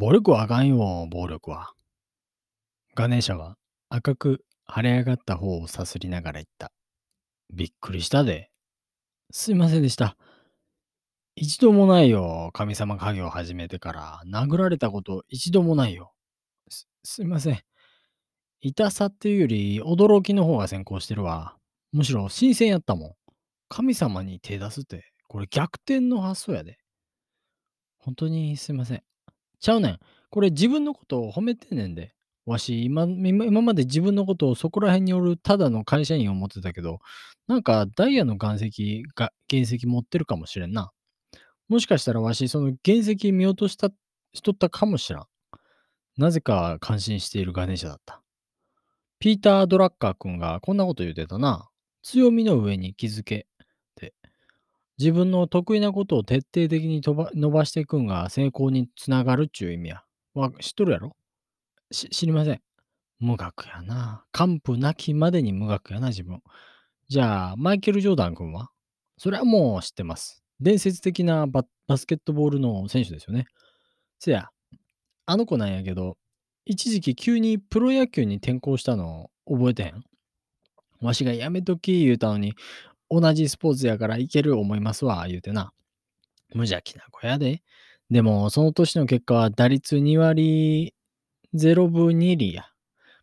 暴力はあかんよ、暴力は。ガネーシャは赤く腫れ上がった方をさすりながら言った。びっくりしたで。すいませんでした。一度もないよ、神様家業を始めてから。殴られたこと一度もないよ。す、すいません。痛さっていうより驚きの方が先行してるわ。むしろ新鮮やったもん。神様に手出すって、これ逆転の発想やで。本当にすいません。ちゃうねん。これ自分のことを褒めてんねんで。わし今、今まで自分のことをそこら辺におるただの会社員を持ってたけど、なんかダイヤの岩石が、原石持ってるかもしれんな。もしかしたらわし、その原石見落とした、しとったかもしらん。なぜか感心しているガネーシャだった。ピーター・ドラッカー君がこんなこと言ってたな。強みの上に気づけ。自分の得意なことを徹底的に伸ばしていくんが成功につながるっちゅう意味や。わ、知っとるやろ？し、知りません。無学やな。完膚なきまでに無学やな、自分。じゃあ、マイケル・ジョーダン君は？それはもう知ってます。伝説的なババスケットボールの選手ですよね。せや、あの子なんやけど、一時期急にプロ野球に転向したの覚えてへん？わしがやめとき言うたのに、同じスポーツやからいける思いますわ、言うてな。無邪気な子やで。でも、その年の結果は打率2割0分2厘や。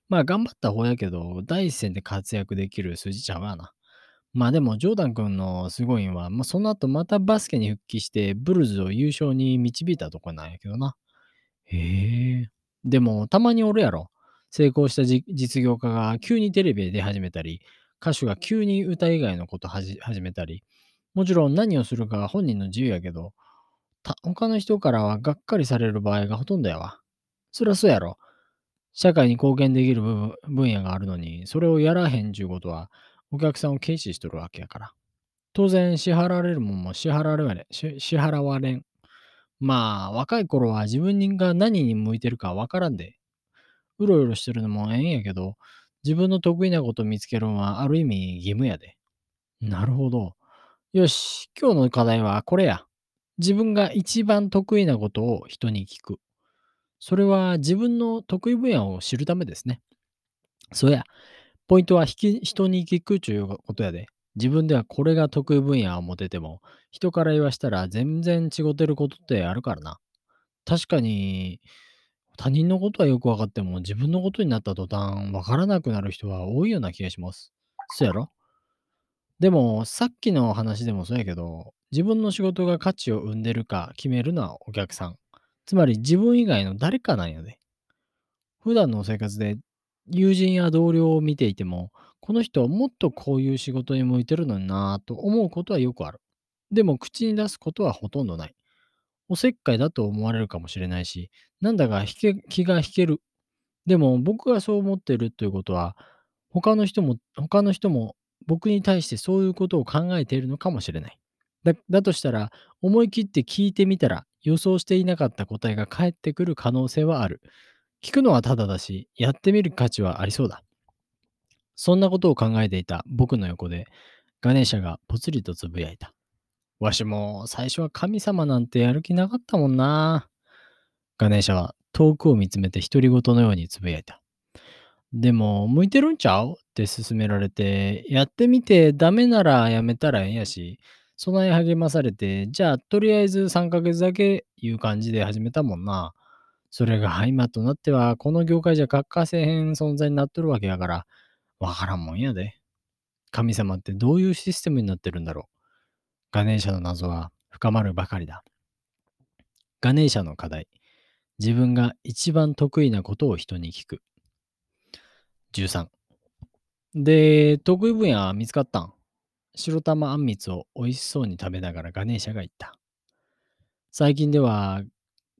まあ、頑張った方やけど、第一線で活躍できる数字ちゃうわな。まあでも、ジョーダン君のすごいんは、まあ、その後またバスケに復帰して、ブルズを優勝に導いたとこなんやけどな。へえ。でも、たまにおるやろ。成功した実業家が急にテレビで出始めたり、歌手が急に歌以外のこと始めたり、もちろん何をするかは本人の自由やけど、他の人からはがっかりされる場合がほとんどやわ。そりゃそうやろ。社会に貢献できる分野があるのに、それをやらへんちゅうことは、お客さんを軽視しとるわけやから。当然、支払われるもんも支払われし支払われん。まあ、若い頃は自分が何に向いてるかわからんで。うろうろしてるのもええんやけど、自分の得意なこと見つけるのはある意味義務やで。なるほど。よし、今日の課題はこれや。自分が一番得意なことを人に聞く。それは自分の得意分野を知るためですね。そうや、ポイントは人に聞くということやで。自分ではこれが得意分野を持てても、人から言わしたら全然違ってることってあるからな。確かに、他人のことはよく分かっても、自分のことになった途端、分からなくなる人は多いような気がします。そうやろ？でも、さっきの話でもそうやけど、自分の仕事が価値を生んでるか決めるのはお客さん。つまり自分以外の誰かなんやで。普段の生活で友人や同僚を見ていても、この人はもっとこういう仕事に向いてるのになぁと思うことはよくある。でも口に出すことはほとんどない。おせっかいだと思われるかもしれないし、なんだか引け気が引ける。でも僕がそう思っているということは、他の人も、他の人も僕に対してそういうことを考えているのかもしれない。だだとしたら、思い切って聞いてみたら、予想していなかった答えが返ってくる可能性はある。聞くのはただだし、やってみる価値はありそうだ。そんなことを考えていた僕の横で、ガネーシャがぽつりとつぶやいた。わしも最初は神様なんてやる気なかったもんな。ガネーシャは遠くを見つめて独り言のようにつぶやいた。でも、向いてるんちゃうって勧められて、やってみてダメならやめたらええやし、備え励まされて、じゃあとりあえず3ヶ月だけいう感じで始めたもんな。それが今となっては、この業界じゃ欠かせへん存在になっとるわけやから、わからんもんやで。神様ってどういうシステムになってるんだろう。ガネーシャの謎は深まるばかりだ。ガネーシャの課題。自分が一番得意なことを人に聞く。13。で、得意分野は見つかったん？白玉あんみつを美味しそうに食べながらガネーシャが言った。最近では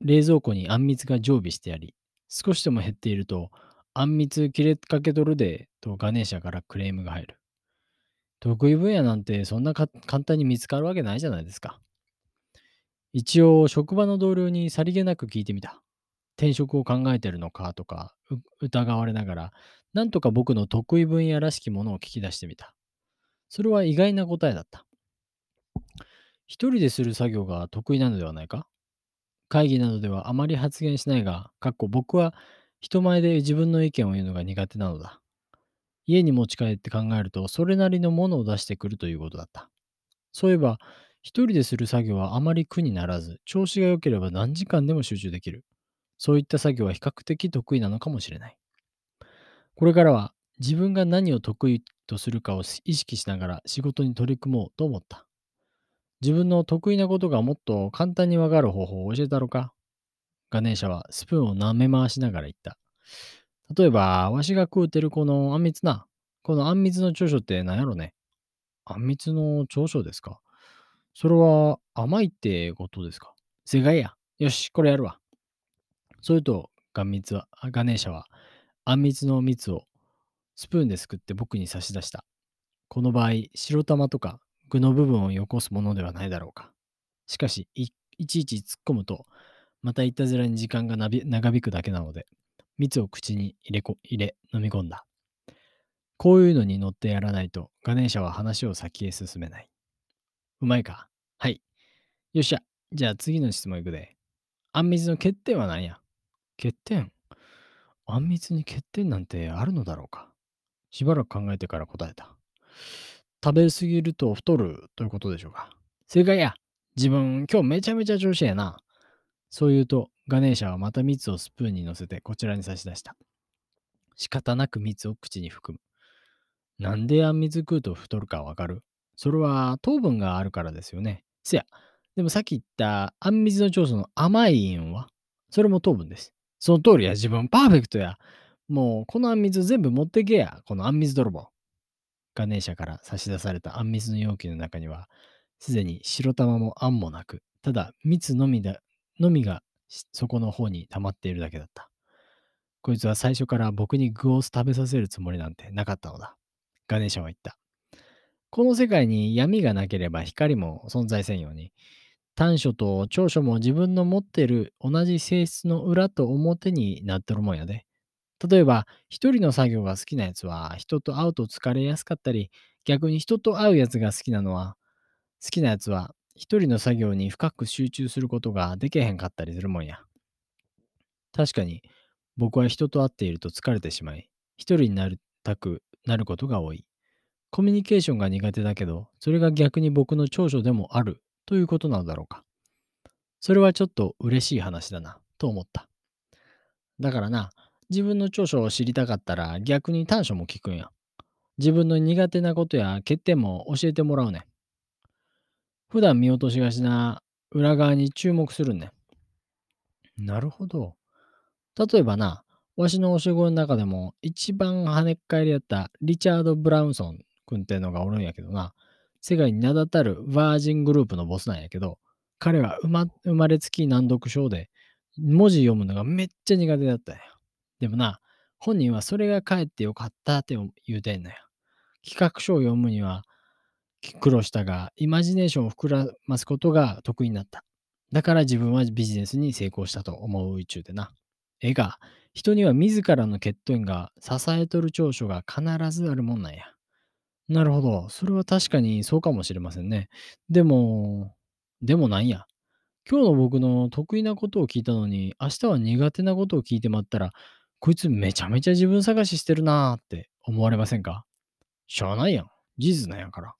冷蔵庫にあんみつが常備してあり、少しでも減っていると、あんみつ切れかけとるで、とガネーシャからクレームが入る。得意分野なんてそんな簡単に見つかるわけないじゃないですか。一応、職場の同僚にさりげなく聞いてみた。転職を考えてるのかとか疑われながら、なんとか僕の得意分野らしきものを聞き出してみた。それは意外な答えだった。一人でする作業が得意なのではないか？会議などではあまり発言しないが、かっこ僕は人前で自分の意見を言うのが苦手なのだ。家に持ち帰って考えると、それなりのものを出してくるということだった。そういえば、一人でする作業はあまり苦にならず、調子が良ければ何時間でも集中できる。そういった作業は比較的得意なのかもしれない。これからは自分が何を得意とするかを意識しながら仕事に取り組もうと思った。自分の得意なことがもっと簡単にわかる方法を教えたろかガネーシャはスプーンを舐め回しながら言った。例えば、わしが食うてるこのあんみつな。このあんみつの長所って何やろねあんみつの長所ですかそれは甘いってことですか正解や。よし、これやるわ。それと、ガンミツは、ガネーシャは、あんみつの蜜をスプーンですくって僕に差し出した。この場合、白玉とか具の部分をよこすものではないだろうか。しかし、いちいち突っ込むと、またいたずらに時間が長引くだけなので、蜜を口に入れこ入れ飲み込んだ。こういうのに乗ってやらないと、ガネーシャは話を先へ進めない。うまいか？はい。よっしゃ。じゃあ次の質問いくで。あんみつの欠点は何や？欠点？あんみつに欠点なんてあるのだろうか？しばらく考えてから答えた。食べ過ぎると太るということでしょうか？正解や。自分、今日めちゃめちゃ調子やな。そう言うと、ガネーシャはまた蜜をスプーンに乗せてこちらに差し出した。仕方なく蜜を口に含む。なんであんみつ食うと太るかわかる？それは糖分があるからですよね。せや。でもさっき言ったあんみつの長所の甘いイオンは？それも糖分です。その通りや。自分パーフェクトや。もうこのあんみつ全部持ってけや。このあんみつ泥棒。ガネーシャから差し出されたあんみつの容器の中には、すでに白玉もあんもなく、ただ蜜のみだのみが底の方に溜まっているだけだった。こいつは最初から僕に具を食べさせるつもりなんてなかったのだ。ガネーシャは言った。この世界に闇がなければ光も存在せんように、短所と長所も自分の持っている同じ性質の裏と表になってるもんやで。例えば、一人の作業が好きなやつは、人と会うと疲れやすかったり、逆に人と会うやつが好きなのは、好きなやつは、一人の作業に深く集中することができへんかったりするもんや。確かに、僕は人と会っていると疲れてしまい、一人になりたくなることが多い。コミュニケーションが苦手だけど、それが逆に僕の長所でもあるということなのだろうか。それはちょっと嬉しい話だな、と思った。だからな、自分の長所を知りたかったら逆に短所も聞くんや。自分の苦手なことや欠点も教えてもらうねん。普段見落としがちな裏側に注目するねん。なるほど。例えばな、わしのお仕事の中でも一番跳ねっ返りやったリチャード・ブラウンソン君っていうのがおるんやけどな、世界に名だたるバージングループのボスなんやけど、彼は生ま生まれつき難読症で、文字読むのがめっちゃ苦手だったんや。でもな、本人はそれがかえってよかったって言うてんのよ。企画書を読むには苦労したが、イマジネーションを膨らますことが得意になった。だから自分はビジネスに成功したと思う宇宙でな。絵が、人には自らの欠点が支えとる長所が必ずあるもんなんや。なるほど。それは確かにそうかもしれませんね。でも、でもなんや。今日の僕の得意なことを聞いたのに、明日は苦手なことを聞いてまったら、こいつめちゃめちゃ自分探ししてるなーって思われませんか？しゃあないやん。事実なんやから。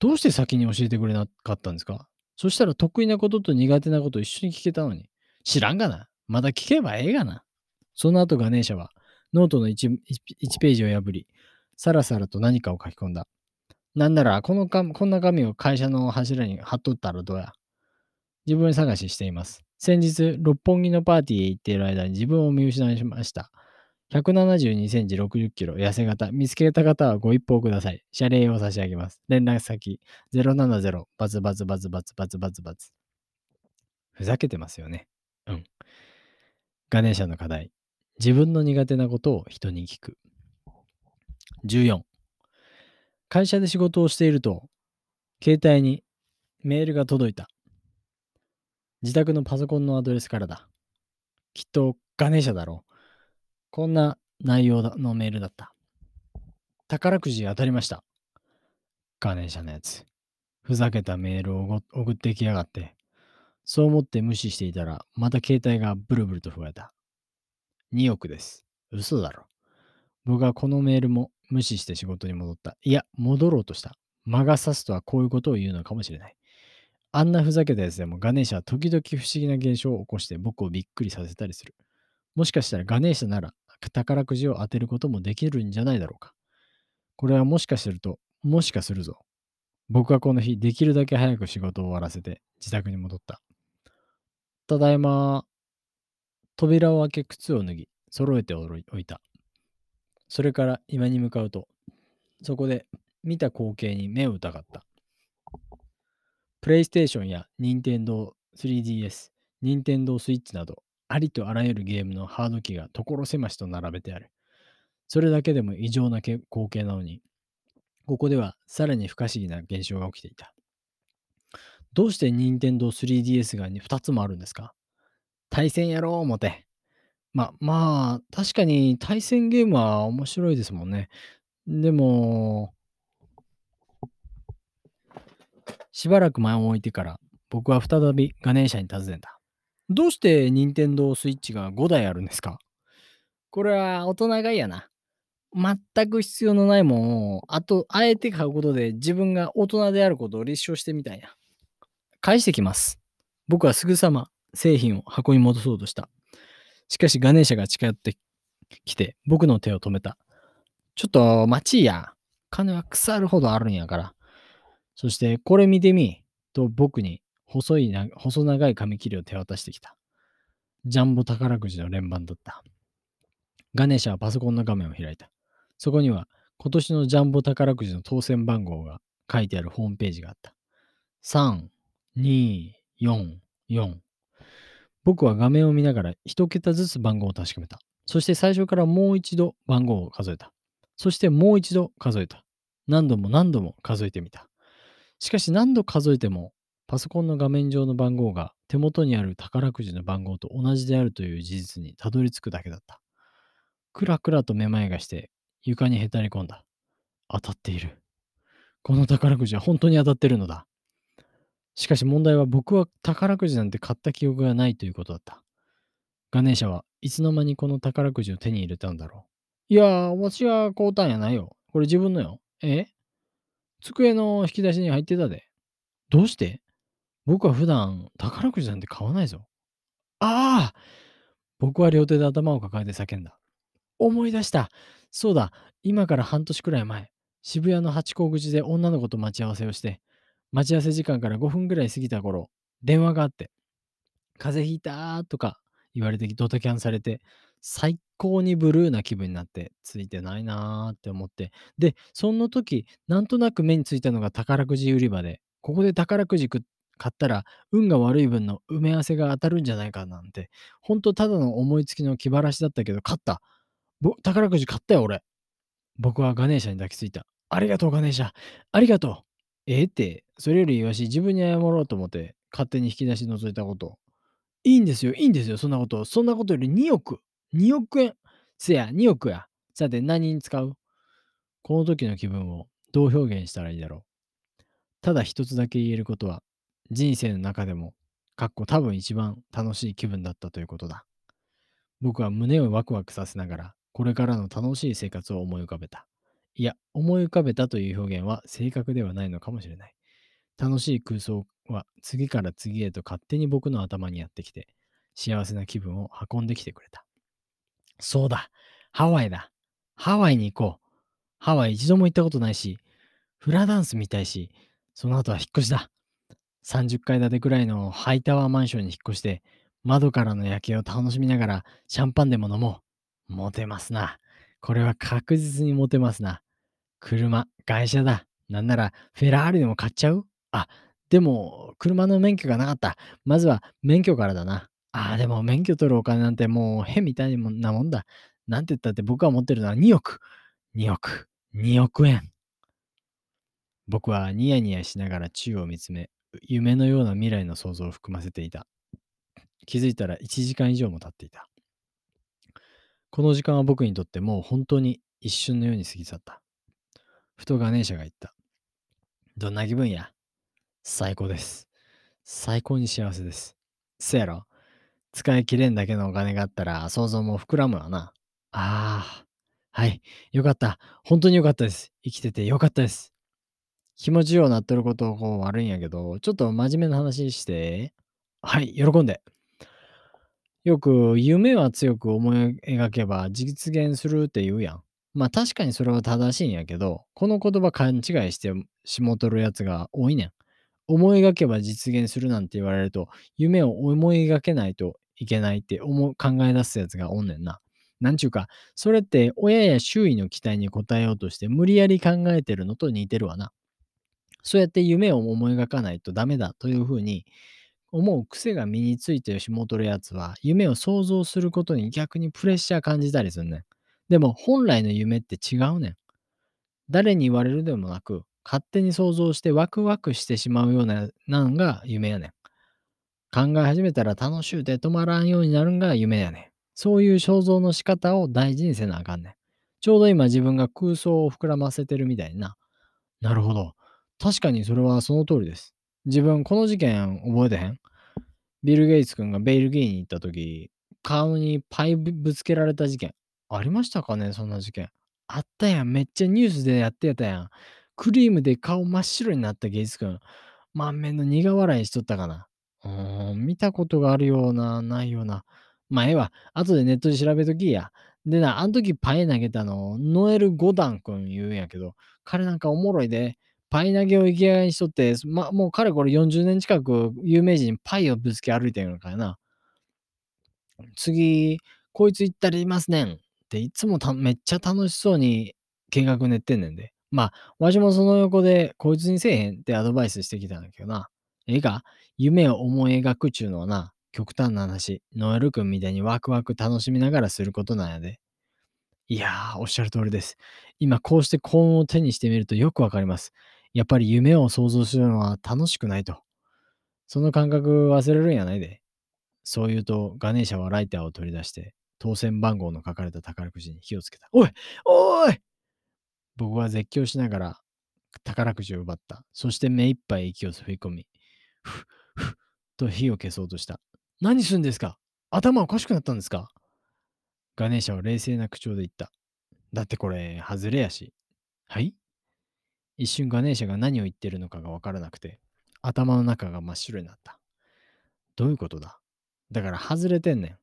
どうして先に教えてくれなかったんですか？そしたら得意なことと苦手なこと一緒に聞けたのに。知らんがな。まだ聞けばええがな。その後ガネーシャはノートの 1, 1ページを破り、さらさらと何かを書き込んだ。なんならこのか、こんな紙を会社の柱に貼っとったらどうや。自分探ししています。先日、六本木のパーティーへ行っている間に自分を見失いました。172センチ60キロ、痩せ型。見つけた方はご一報ください。謝礼を差し上げます。連絡先、070バツバツバツバツバツバツバツ。ふざけてますよね。うん。ガネーシャの課題。自分の苦手なことを人に聞く。14。会社で仕事をしていると、携帯にメールが届いた。自宅のパソコンのアドレスからだ。きっとガネーシャだろう。こんな内容のメールだった。宝くじ当たりました。ガネーシャのやつ。ふざけたメールを送ってきやがって。そう思って無視していたら、また携帯がブルブルと震えた。2億です。嘘だろ。僕はこのメールも無視して仕事に戻った。いや、戻ろうとした。魔が差すとはこういうことを言うのかもしれない。あんなふざけたやつでもガネーシャは時々不思議な現象を起こして僕をびっくりさせたりする。もしかしたらガネーシャなら宝くじを当てることもできるんじゃないだろうか。これはもしかすると、もしかするぞ。僕はこの日、できるだけ早く仕事を終わらせて自宅に戻った。ただいま、扉を開け靴を脱ぎ、揃えておいた。それから今に向かうと、そこで見た光景に目を疑った。プレイステーションや任天堂 3DS、任天堂スイッチなど、ありとあらゆるゲームのハード機が所狭しと並べてある。それだけでも異常な光景なのに、ここではさらに不可思議な現象が起きていた。どうして任天堂 3DS が2つもあるんですか？対戦やろう思て。ま、まあ、確かに対戦ゲームは面白いですもんね。でも、しばらく前を置いてから、僕は再びガネーシャに尋ねた。どうして任天堂スイッチが5台あるんですか？これは大人買いやな。全く必要のないもんを、あと、あえて買うことで自分が大人であることを立証してみたんや。返してきます。僕はすぐさま製品を箱に戻そうとした。しかしガネーシャが近寄ってきて僕の手を止めた。ちょっと待ちいや。金は腐るほどあるんやから。そしてこれ見てみ。と僕に細いな細長い紙切れを手渡してきた。ジャンボ宝くじの連番だった。ガネーシャはパソコンの画面を開いた。そこには今年のジャンボ宝くじの当選番号が書いてあるホームページがあった。3、2、4、4。僕は画面を見ながら一桁ずつ番号を確かめた。そして最初からもう一度番号を数えた。そしてもう一度数えた。何度も何度も数えてみた。しかし何度数えてもパソコンの画面上の番号が手元にある宝くじの番号と同じであるという事実にたどり着くだけだった。くらくらとめまいがして床にへたり込んだ。当たっている。この宝くじは本当に当たってるのだ。しかし問題は僕は宝くじなんて買った記憶がないということだった。ガネーシャはいつの間にこの宝くじを手に入れたんだろう。いやー、わしが買うたんやないよ。これ自分のよ。え？机の引き出しに入ってたで。どうして？僕は普段宝くじなんて買わないぞ。ああ僕は両手で頭を抱えて叫んだ。思い出した。そうだ、今から半年くらい前、渋谷の八甲口で女の子と待ち合わせをして、待ち合わせ時間から5分ぐらい過ぎた頃、電話があって、風邪ひいたとか言われてドタキャンされて、最高にブルーな気分になって、ついてないなーって思って、で、その時、なんとなく目についたのが宝くじ売り場で、ここで宝くじ買ったら、運が悪い分の埋め合わせが当たるんじゃないかなんて、ほんとただの思いつきの気晴らしだったけど、勝った。ぼ宝くじ買ったよ、俺。僕はガネーシャに抱きついた。ありがとう、ガネーシャ。ありがとう。ええって、それよりわし自分に謝ろうと思って、勝手に引き出し覗いたこと。いいんですよ、いいんですよ、そんなこと。そんなことより2億。2億円。せや、2億や。さて、何に使う？この時の気分をどう表現したらいいだろう。ただ一つだけ言えることは、人生の中でも、かっこ多分一番楽しい気分だったということだ。僕は胸をワクワクさせながら、これからの楽しい生活を思い浮かべた。いや、思い浮かべたという表現は正確ではないのかもしれない。楽しい空想は次から次へと勝手に僕の頭にやってきて、幸せな気分を運んできてくれた。そうだ、ハワイだ。ハワイに行こう。ハワイ一度も行ったことないし、フラダンス見たいし、その後は引っ越しだ。30階建てくらいのハイタワーマンションに引っ越して、窓からの夜景を楽しみながらシャンパンでも飲もう。モテますな。これは確実にモテますな。車、会社だ。なんならフェラーリでも買っちゃう？あ、でも車の免許がなかった。まずは免許からだな。ああ、でも免許取るお金なんてもう変みたいなもんだ。なんて言ったって僕が持ってるのは2億。2億。2億円。僕はニヤニヤしながら宙を見つめ、夢のような未来の想像を含ませていた。気づいたら1時間以上も経っていた。この時間は僕にとってもう本当に一瞬のように過ぎ去った。ふとガネーシャが言った。どんな気分や？最高です。最高に幸せです。せやろ？使い切れんだけのお金があったら想像も膨らむわな。ああ、はい。よかった。本当によかったです。生きててよかったです。気持ちようなっとることこう悪いんやけど、ちょっと真面目な話して。はい、喜んで。よく夢は強く思い描けば実現するって言うやん。まあ確かにそれは正しいんやけど、この言葉勘違いしてしもとるやつが多いねん。思い描けば実現するなんて言われると、夢を思い描けないといけないって思う考え出すやつがおんねんな。なんちゅうか、それって親や周囲の期待に応えようとして無理やり考えてるのと似てるわな。そうやって夢を思い描かないとダメだというふうに思う癖が身についてしもとるやつは、夢を想像することに逆にプレッシャー感じたりすんねん。でも本来の夢って違うねん。誰に言われるでもなく、勝手に想像してワクワクしてしまうようななんが夢やねん。考え始めたら楽しゅうて止まらんようになるんが夢やねん。そういう想像の仕方を大事にせなあかんねん。ちょうど今自分が空想を膨らませてるみたいな。なるほど。確かにそれはその通りです。自分この事件覚えてへん？ビル・ゲイツ君がベルギーに行った時、顔にパイぶつけられた事件。ありましたかね？そんな事件。あったやん。めっちゃニュースでやってたやん。クリームで顔真っ白になったゲイツ君。満面の苦笑いしとったかな。うーん、見たことがあるような、ないような。まあ、ええわ。後でネットで調べときや。でな、あの時パイ投げたの、ノエル・ゴダン君言うんやけど、彼なんかおもろいで。パイ投げを生きがいにしとって、ま、もうかれこれ40年近く有名人パイをぶつけ歩いてるのかやな。次、こいつ行ったらいますねんっていつもめっちゃ楽しそうに計画練ってんねんで。まあ、わしもその横でこいつにせえへんってアドバイスしてきたんだけどな。ええか夢を思い描くちゅうのはな、極端な話、ノエル君みたいにワクワク楽しみながらすることなんやで。いやー、おっしゃる通りです。今こうして幸運を手にしてみるとよくわかります。やっぱり夢を想像するのは楽しくないと。その感覚忘れるんやないで。そう言うと、ガネーシャはライターを取り出して、当選番号の書かれた宝くじに火をつけた。おいおい僕は絶叫しながら宝くじを奪った。そして目いっぱい息を吸い込み、ふっふっと火を消そうとした。何するんですか？頭おかしくなったんですか？ガネーシャは冷静な口調で言った。だってこれ、外れやし。はい？一瞬ガネーシャが何を言ってるのかがわからなくて、頭の中が真っ白になった。どういうことだ？だから外れてんねん。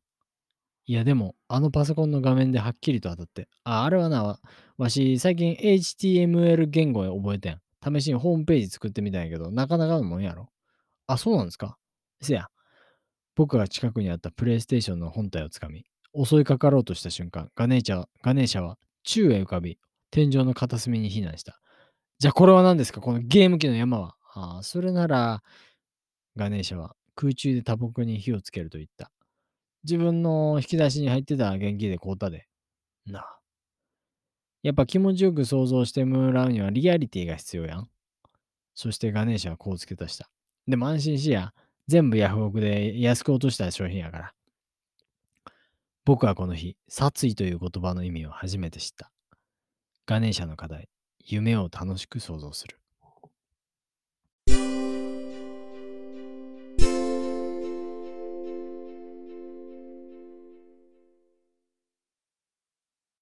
いやでも、あのパソコンの画面ではっきりと当たって。あ、あれはな、わし、最近 HTML 言語を覚えてん。試しにホームページ作ってみたんやけど、なかなかのもんやろ。あ、そうなんですか？せや。僕が近くにあったプレイステーションの本体をつかみ、襲いかかろうとした瞬間、ガネーシャガネーシャは宙へ浮かび、天井の片隅に避難した。じゃあこれは何ですか？このゲーム機の山は。ああ、それなら、ガネーシャは空中で多木に火をつけると言った。自分の引き出しに入ってた現金で買うたで。なあ。やっぱ気持ちよく想像してもらうにはリアリティが必要やん。そしてガネーシャはこう付け足した。でも安心しや。全部ヤフオクで安く落とした商品やから。僕はこの日、殺意という言葉の意味を初めて知った。ガネーシャの課題。夢を楽しく想像する。